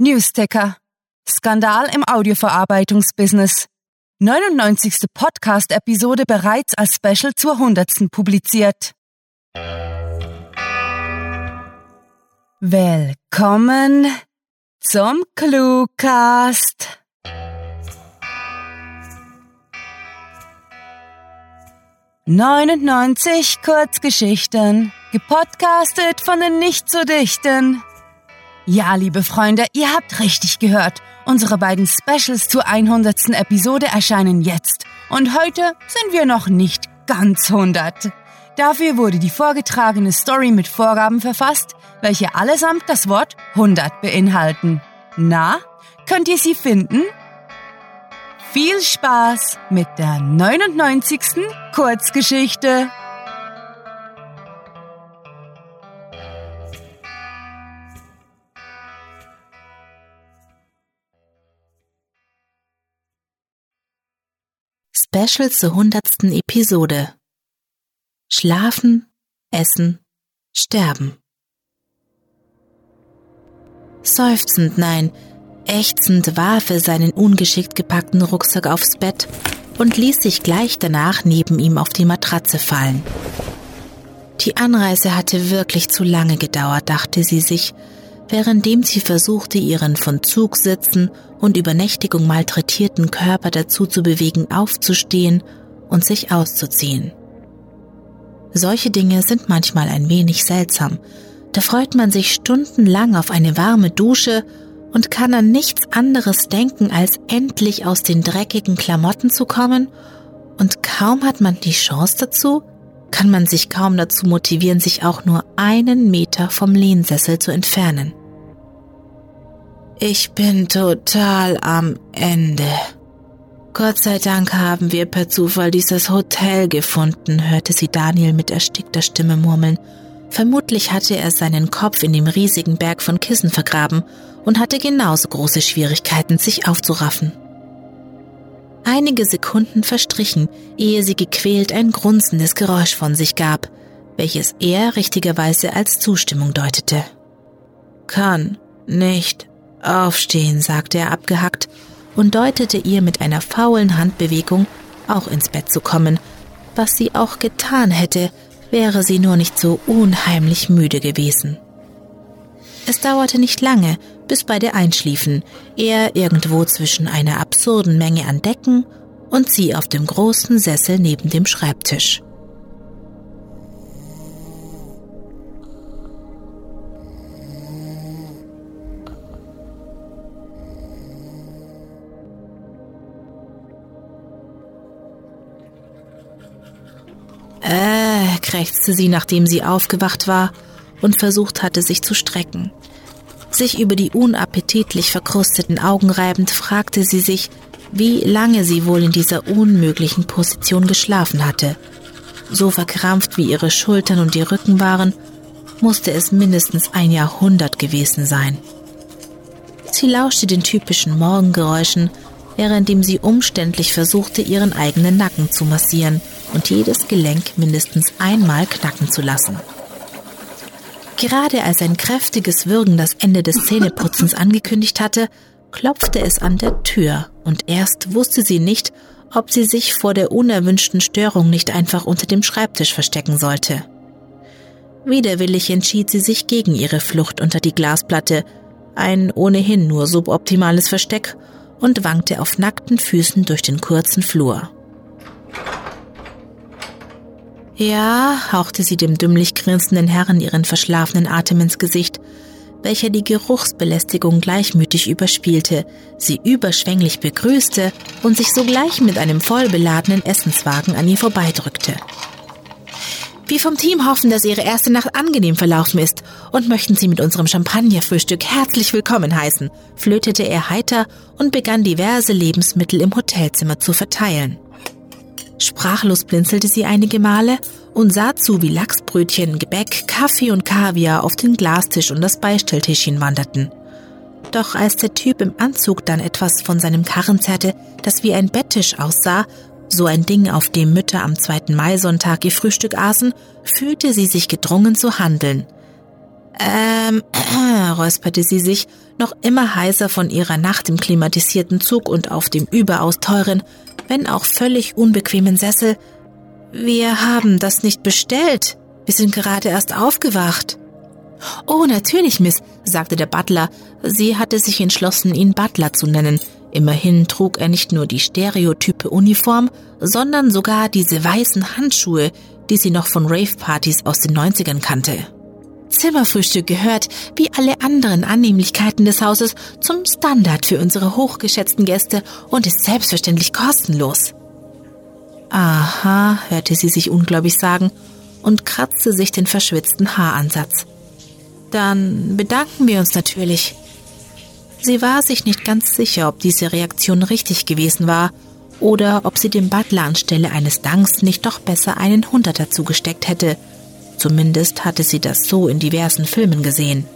Newsticker. Skandal im Audioverarbeitungsbusiness. 99. Podcast-Episode bereits als Special zur 100. publiziert. Willkommen zum Cluecast. Neunundneunzig Kurzgeschichten, gepodcastet von den nicht so dichten. Ja, liebe Freunde, ihr habt richtig gehört. Unsere beiden Specials zur 100. Episode erscheinen jetzt. Und heute sind wir noch nicht ganz 100. Dafür wurde die vorgetragene Story mit Vorgaben verfasst, welche allesamt das Wort 100 beinhalten. Na, könnt ihr sie finden? Viel Spaß mit der 99. Kurzgeschichte. Special zur hundertsten Episode. Schlafen, Essen, Sterben. Seufzend, nein, ächzend warf er seinen ungeschickt gepackten Rucksack aufs Bett und ließ sich gleich danach neben ihm auf die Matratze fallen. Die Anreise hatte wirklich zu lange gedauert, dachte sie sich, währenddem sie versuchte, ihren von Zugsitzen und Übernächtigung malträtierten Körper dazu zu bewegen, aufzustehen und sich auszuziehen. Solche Dinge sind manchmal ein wenig seltsam. Da freut man sich stundenlang auf eine warme Dusche und kann an nichts anderes denken, als endlich aus den dreckigen Klamotten zu kommen, und kaum hat man die Chance dazu, kann man sich kaum dazu motivieren, sich auch nur einen Meter vom Lehnsessel zu entfernen. Ich bin total am Ende. Gott sei Dank haben wir per Zufall dieses Hotel gefunden, hörte sie Daniel mit erstickter Stimme murmeln. Vermutlich hatte er seinen Kopf in dem riesigen Berg von Kissen vergraben und hatte genauso große Schwierigkeiten, sich aufzuraffen. Einige Sekunden verstrichen, ehe sie gequält ein grunzendes Geräusch von sich gab, welches er richtigerweise als Zustimmung deutete. Kann nicht Aufstehen, sagte er abgehackt und deutete ihr mit einer faulen Handbewegung, auch ins Bett zu kommen, was sie auch getan hätte, wäre sie nur nicht so unheimlich müde gewesen. Es dauerte nicht lange, bis beide einschliefen, er irgendwo zwischen einer absurden Menge an Decken und sie auf dem großen Sessel neben dem Schreibtisch. Krächzte sie, nachdem sie aufgewacht war und versucht hatte, sich zu strecken. Sich über die unappetitlich verkrusteten Augen reibend, fragte sie sich, wie lange sie wohl in dieser unmöglichen Position geschlafen hatte. So verkrampft wie ihre Schultern und ihr Rücken waren, musste es mindestens ein Jahrhundert gewesen sein. Sie lauschte den typischen Morgengeräuschen, währenddem sie umständlich versuchte, ihren eigenen Nacken zu massieren – und jedes Gelenk mindestens einmal knacken zu lassen. Gerade als ein kräftiges Würgen das Ende des Zähneputzens angekündigt hatte, klopfte es an der Tür, und erst wusste sie nicht, ob sie sich vor der unerwünschten Störung nicht einfach unter dem Schreibtisch verstecken sollte. Widerwillig entschied sie sich gegen ihre Flucht unter die Glasplatte, ein ohnehin nur suboptimales Versteck, und wankte auf nackten Füßen durch den kurzen Flur. Ja, hauchte sie dem dümmlich grinsenden Herrn ihren verschlafenen Atem ins Gesicht, welcher die Geruchsbelästigung gleichmütig überspielte, sie überschwänglich begrüßte und sich sogleich mit einem vollbeladenen Essenswagen an ihr vorbeidrückte. Wir vom Team hoffen, dass Ihre erste Nacht angenehm verlaufen ist und möchten Sie mit unserem Champagnerfrühstück herzlich willkommen heißen, flötete er heiter und begann diverse Lebensmittel im Hotelzimmer zu verteilen. Sprachlos blinzelte sie einige Male und sah zu, wie Lachsbrötchen, Gebäck, Kaffee und Kaviar auf den Glastisch und das Beistelltischchen wanderten. Doch als der Typ im Anzug dann etwas von seinem Karren zerrte, das wie ein Betttisch aussah, so ein Ding, auf dem Mütter am 2. Mai-Sonntag ihr Frühstück aßen, fühlte sie sich gedrungen zu handeln. Ähm, äh, räusperte sie sich, noch immer heiser von ihrer Nacht im klimatisierten Zug und auf dem überaus teuren, wenn auch völlig unbequemen Sessel. Wir haben das nicht bestellt. Wir sind gerade erst aufgewacht. Oh, natürlich, Miss, sagte der Butler. Sie hatte sich entschlossen, ihn Butler zu nennen. Immerhin trug er nicht nur die stereotype Uniform, sondern sogar diese weißen Handschuhe, die sie noch von Rave-Partys aus den 90ern kannte. Zimmerfrühstück gehört, wie alle anderen Annehmlichkeiten des Hauses, zum Standard für unsere hochgeschätzten Gäste und ist selbstverständlich kostenlos. Aha, hörte sie sich ungläubig sagen und kratzte sich den verschwitzten Haaransatz. Dann bedanken wir uns natürlich. Sie war sich nicht ganz sicher, ob diese Reaktion richtig gewesen war oder ob sie dem Butler anstelle eines Danks nicht doch besser einen Hunderter zugesteckt hätte – Zumindest hatte sie das so in diversen Filmen gesehen.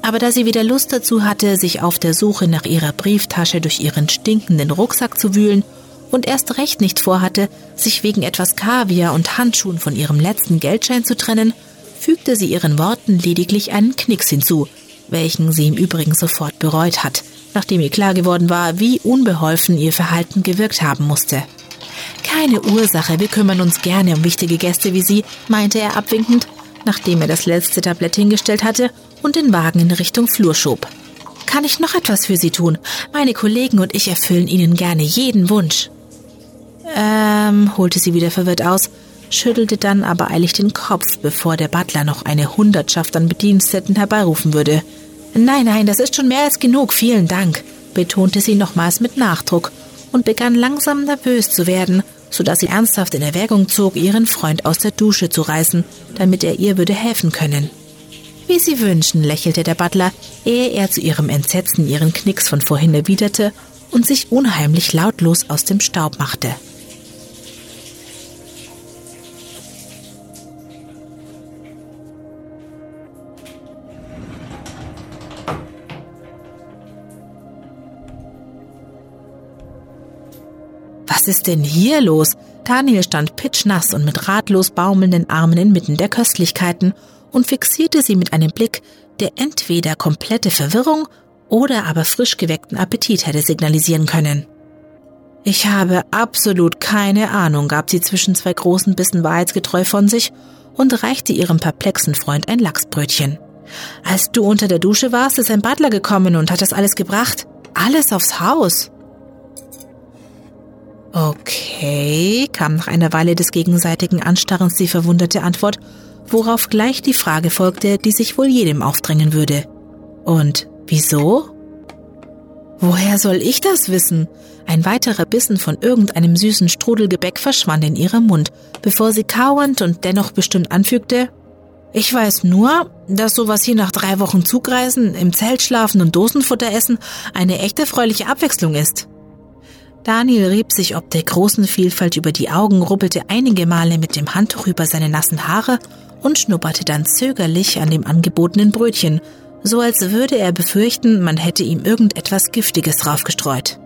Aber da sie wieder Lust dazu hatte, sich auf der Suche nach ihrer Brieftasche durch ihren stinkenden Rucksack zu wühlen und erst recht nicht vorhatte, sich wegen etwas Kaviar und Handschuhen von ihrem letzten Geldschein zu trennen, fügte sie ihren Worten lediglich einen Knicks hinzu, welchen sie im Übrigen sofort bereut hat, nachdem ihr klar geworden war, wie unbeholfen ihr Verhalten gewirkt haben musste. Keine Ursache, wir kümmern uns gerne um wichtige Gäste wie Sie, meinte er abwinkend, nachdem er das letzte Tablett hingestellt hatte und den Wagen in Richtung Flur schob. Kann ich noch etwas für Sie tun? Meine Kollegen und ich erfüllen Ihnen gerne jeden Wunsch. Ähm, holte sie wieder verwirrt aus, schüttelte dann aber eilig den Kopf, bevor der Butler noch eine Hundertschaft an Bediensteten herbeirufen würde. Nein, nein, das ist schon mehr als genug, vielen Dank, betonte sie nochmals mit Nachdruck und begann langsam nervös zu werden, so dass sie ernsthaft in Erwägung zog, ihren Freund aus der Dusche zu reißen, damit er ihr würde helfen können. Wie Sie wünschen, lächelte der Butler, ehe er zu ihrem Entsetzen ihren Knicks von vorhin erwiderte und sich unheimlich lautlos aus dem Staub machte. Ist denn hier los? Daniel stand pitschnass und mit ratlos baumelnden Armen inmitten der Köstlichkeiten und fixierte sie mit einem Blick, der entweder komplette Verwirrung oder aber frisch geweckten Appetit hätte signalisieren können. Ich habe absolut keine Ahnung, gab sie zwischen zwei großen Bissen wahrheitsgetreu von sich und reichte ihrem perplexen Freund ein Lachsbrötchen. Als du unter der Dusche warst, ist ein Butler gekommen und hat das alles gebracht. Alles aufs Haus. Okay, kam nach einer Weile des gegenseitigen Anstarrens die verwunderte Antwort, worauf gleich die Frage folgte, die sich wohl jedem aufdrängen würde. Und wieso? Woher soll ich das wissen? Ein weiterer Bissen von irgendeinem süßen Strudelgebäck verschwand in ihrem Mund, bevor sie kauernd und dennoch bestimmt anfügte, ich weiß nur, dass sowas hier nach drei Wochen Zugreisen, im Zelt schlafen und Dosenfutter essen eine echte freuliche Abwechslung ist. Daniel rieb sich ob der großen Vielfalt über die Augen, rubbelte einige Male mit dem Handtuch über seine nassen Haare und schnupperte dann zögerlich an dem angebotenen Brötchen, so als würde er befürchten, man hätte ihm irgendetwas Giftiges draufgestreut.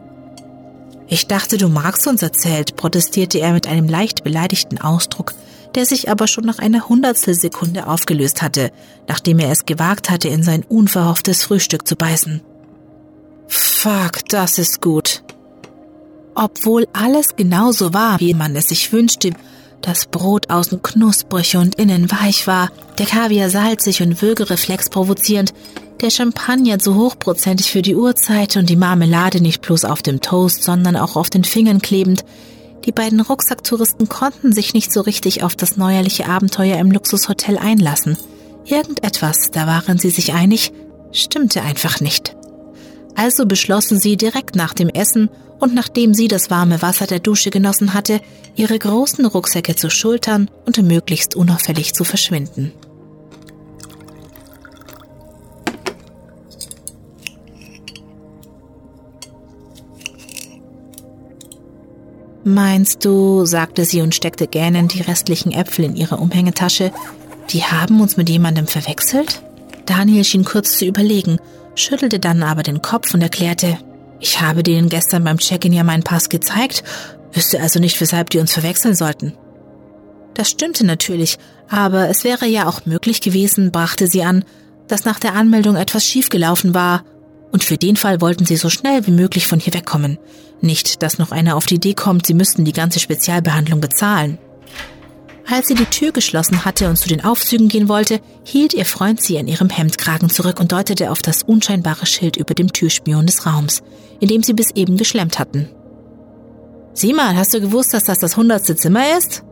Ich dachte, du magst uns erzählt, protestierte er mit einem leicht beleidigten Ausdruck, der sich aber schon nach einer Hundertstelsekunde aufgelöst hatte, nachdem er es gewagt hatte, in sein unverhofftes Frühstück zu beißen. Fuck, das ist gut obwohl alles genauso war, wie man es sich wünschte. Das Brot außen knusprig und innen weich war, der Kaviar salzig und Würgereflex provozierend, der Champagner zu hochprozentig für die Uhrzeit und die Marmelade nicht bloß auf dem Toast, sondern auch auf den Fingern klebend. Die beiden Rucksacktouristen konnten sich nicht so richtig auf das neuerliche Abenteuer im Luxushotel einlassen. Irgendetwas, da waren sie sich einig, stimmte einfach nicht. Also beschlossen sie direkt nach dem Essen und nachdem sie das warme Wasser der Dusche genossen hatte, ihre großen Rucksäcke zu schultern und möglichst unauffällig zu verschwinden. Meinst du, sagte sie und steckte gähnend die restlichen Äpfel in ihre Umhängetasche, die haben uns mit jemandem verwechselt? Daniel schien kurz zu überlegen, schüttelte dann aber den Kopf und erklärte, ich habe denen gestern beim Check-in ja meinen Pass gezeigt, wüsste also nicht, weshalb die uns verwechseln sollten. Das stimmte natürlich, aber es wäre ja auch möglich gewesen, brachte sie an, dass nach der Anmeldung etwas schiefgelaufen war, und für den Fall wollten sie so schnell wie möglich von hier wegkommen. Nicht, dass noch einer auf die Idee kommt, sie müssten die ganze Spezialbehandlung bezahlen. Als sie die Tür geschlossen hatte und zu den Aufzügen gehen wollte, hielt ihr Freund sie in ihrem Hemdkragen zurück und deutete auf das unscheinbare Schild über dem Türspion des Raums, in dem sie bis eben geschlemmt hatten. Sieh mal, hast du gewusst, dass das das hundertste Zimmer ist?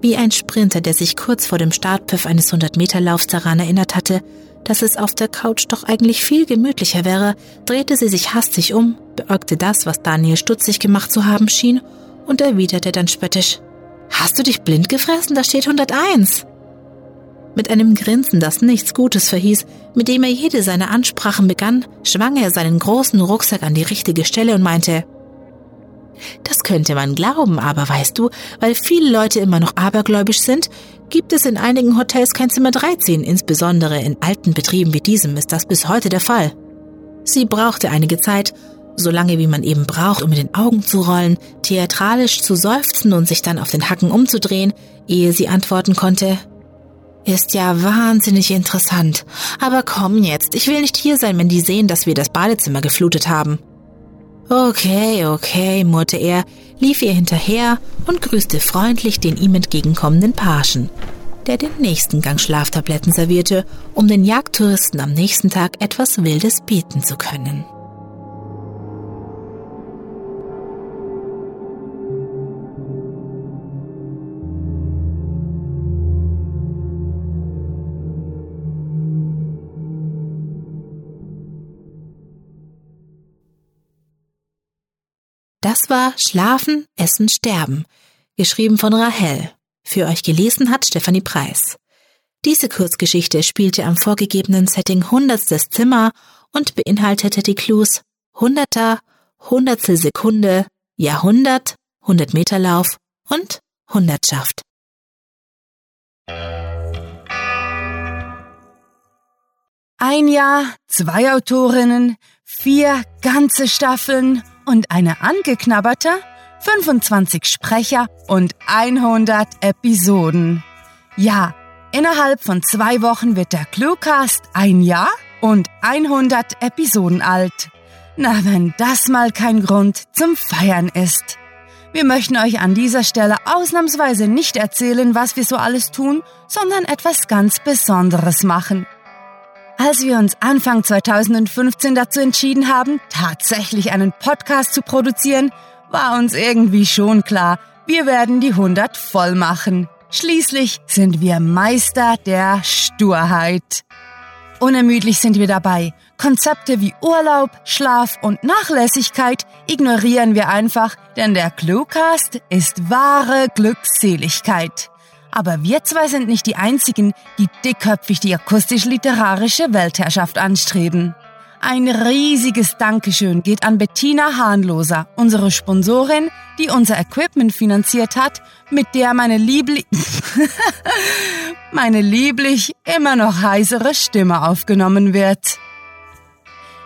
Wie ein Sprinter, der sich kurz vor dem Startpfiff eines 100-Meter-Laufs daran erinnert hatte, dass es auf der Couch doch eigentlich viel gemütlicher wäre, drehte sie sich hastig um, beäugte das, was Daniel stutzig gemacht zu haben schien, und erwiderte dann spöttisch. Hast du dich blind gefressen? Da steht 101. Mit einem Grinsen, das nichts Gutes verhieß, mit dem er jede seiner Ansprachen begann, schwang er seinen großen Rucksack an die richtige Stelle und meinte, das könnte man glauben, aber weißt du, weil viele Leute immer noch abergläubisch sind, gibt es in einigen Hotels kein Zimmer 13, insbesondere in alten Betrieben wie diesem ist das bis heute der Fall. Sie brauchte einige Zeit, so lange wie man eben braucht, um mit den Augen zu rollen, theatralisch zu seufzen und sich dann auf den Hacken umzudrehen, ehe sie antworten konnte, ist ja wahnsinnig interessant. Aber komm jetzt, ich will nicht hier sein, wenn die sehen, dass wir das Badezimmer geflutet haben. Okay, okay, murrte er, lief ihr hinterher und grüßte freundlich den ihm entgegenkommenden Pagen, der den nächsten Gang Schlaftabletten servierte, um den Jagdtouristen am nächsten Tag etwas Wildes bieten zu können. Das war Schlafen, Essen, Sterben, geschrieben von Rahel. Für euch gelesen hat Stefanie Preis. Diese Kurzgeschichte spielte am vorgegebenen Setting Hundertstes Zimmer und beinhaltete die Clues Hunderter, Hundertstel Sekunde, Jahrhundert, Hundert Meter Lauf und Hundertschaft. Ein Jahr, zwei Autorinnen, vier ganze Staffeln und eine angeknabberte, 25 Sprecher und 100 Episoden. Ja, innerhalb von zwei Wochen wird der Cluecast ein Jahr und 100 Episoden alt. Na, wenn das mal kein Grund zum Feiern ist. Wir möchten euch an dieser Stelle ausnahmsweise nicht erzählen, was wir so alles tun, sondern etwas ganz Besonderes machen. Als wir uns Anfang 2015 dazu entschieden haben, tatsächlich einen Podcast zu produzieren, war uns irgendwie schon klar, wir werden die 100 voll machen. Schließlich sind wir Meister der Sturheit. Unermüdlich sind wir dabei. Konzepte wie Urlaub, Schlaf und Nachlässigkeit ignorieren wir einfach, denn der Cluecast ist wahre Glückseligkeit. Aber wir zwei sind nicht die einzigen, die dickköpfig die akustisch-literarische Weltherrschaft anstreben. Ein riesiges Dankeschön geht an Bettina Hahnloser, unsere Sponsorin, die unser Equipment finanziert hat, mit der meine lieblich, meine lieblich immer noch heisere Stimme aufgenommen wird.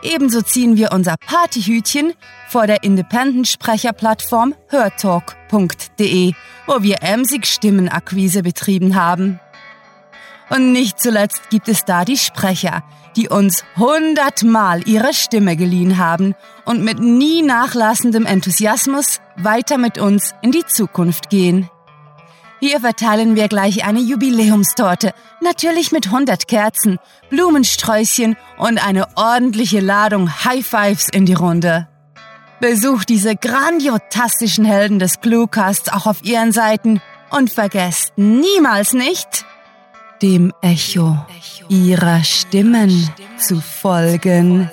Ebenso ziehen wir unser Partyhütchen vor der Independent-Sprecherplattform hörtalk.de, wo wir emsig Stimmenakquise betrieben haben. Und nicht zuletzt gibt es da die Sprecher, die uns hundertmal ihre Stimme geliehen haben und mit nie nachlassendem Enthusiasmus weiter mit uns in die Zukunft gehen. Hier verteilen wir gleich eine Jubiläumstorte, natürlich mit 100 Kerzen, Blumensträußchen und eine ordentliche Ladung High Fives in die Runde. Besucht diese grandiotastischen Helden des Cluecasts auch auf ihren Seiten und vergesst niemals nicht, dem Echo ihrer Stimmen zu folgen.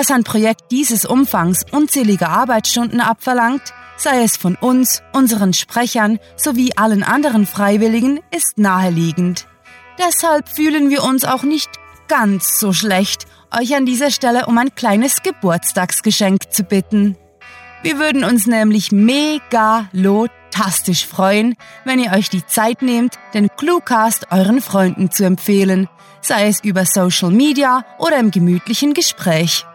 Dass ein Projekt dieses Umfangs unzählige Arbeitsstunden abverlangt, sei es von uns, unseren Sprechern sowie allen anderen Freiwilligen, ist naheliegend. Deshalb fühlen wir uns auch nicht ganz so schlecht, euch an dieser Stelle um ein kleines Geburtstagsgeschenk zu bitten. Wir würden uns nämlich megalotastisch freuen, wenn ihr euch die Zeit nehmt, den Cluecast euren Freunden zu empfehlen, sei es über Social Media oder im gemütlichen Gespräch.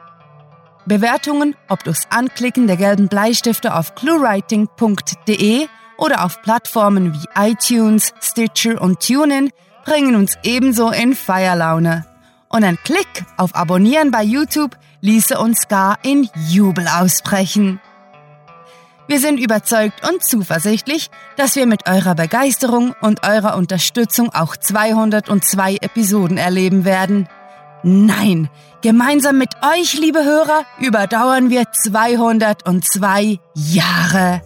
Bewertungen, ob durchs Anklicken der gelben Bleistifte auf cluewriting.de oder auf Plattformen wie iTunes, Stitcher und TuneIn bringen uns ebenso in Feierlaune. Und ein Klick auf Abonnieren bei YouTube ließe uns gar in Jubel ausbrechen. Wir sind überzeugt und zuversichtlich, dass wir mit eurer Begeisterung und eurer Unterstützung auch 202 Episoden erleben werden. Nein, gemeinsam mit euch, liebe Hörer, überdauern wir 202 Jahre.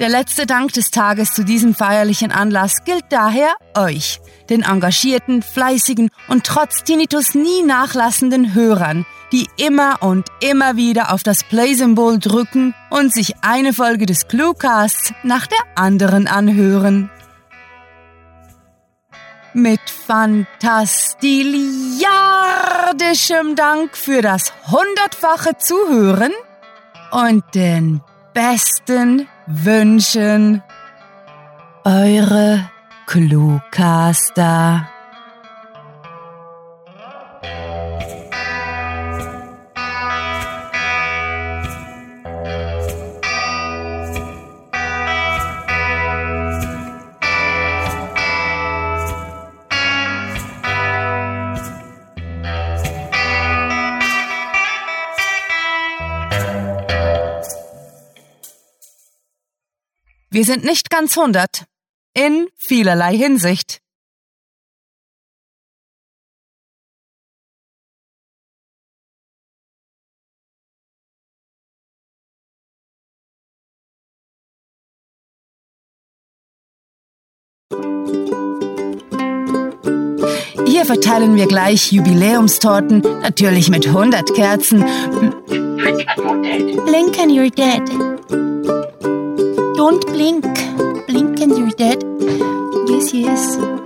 Der letzte Dank des Tages zu diesem feierlichen Anlass gilt daher euch, den engagierten, fleißigen und trotz Tinnitus nie nachlassenden Hörern, die immer und immer wieder auf das Play-Symbol drücken und sich eine Folge des Cluecasts nach der anderen anhören. Mit fantastiliardischem Dank für das hundertfache Zuhören und den besten Wünschen. Eure Cluecaster. Wir sind nicht ganz hundert. In vielerlei Hinsicht. Hier verteilen wir gleich Jubiläumstorten, natürlich mit 100 Kerzen. And you're dead. Don't blink. Blink and you're dead. Yes, yes.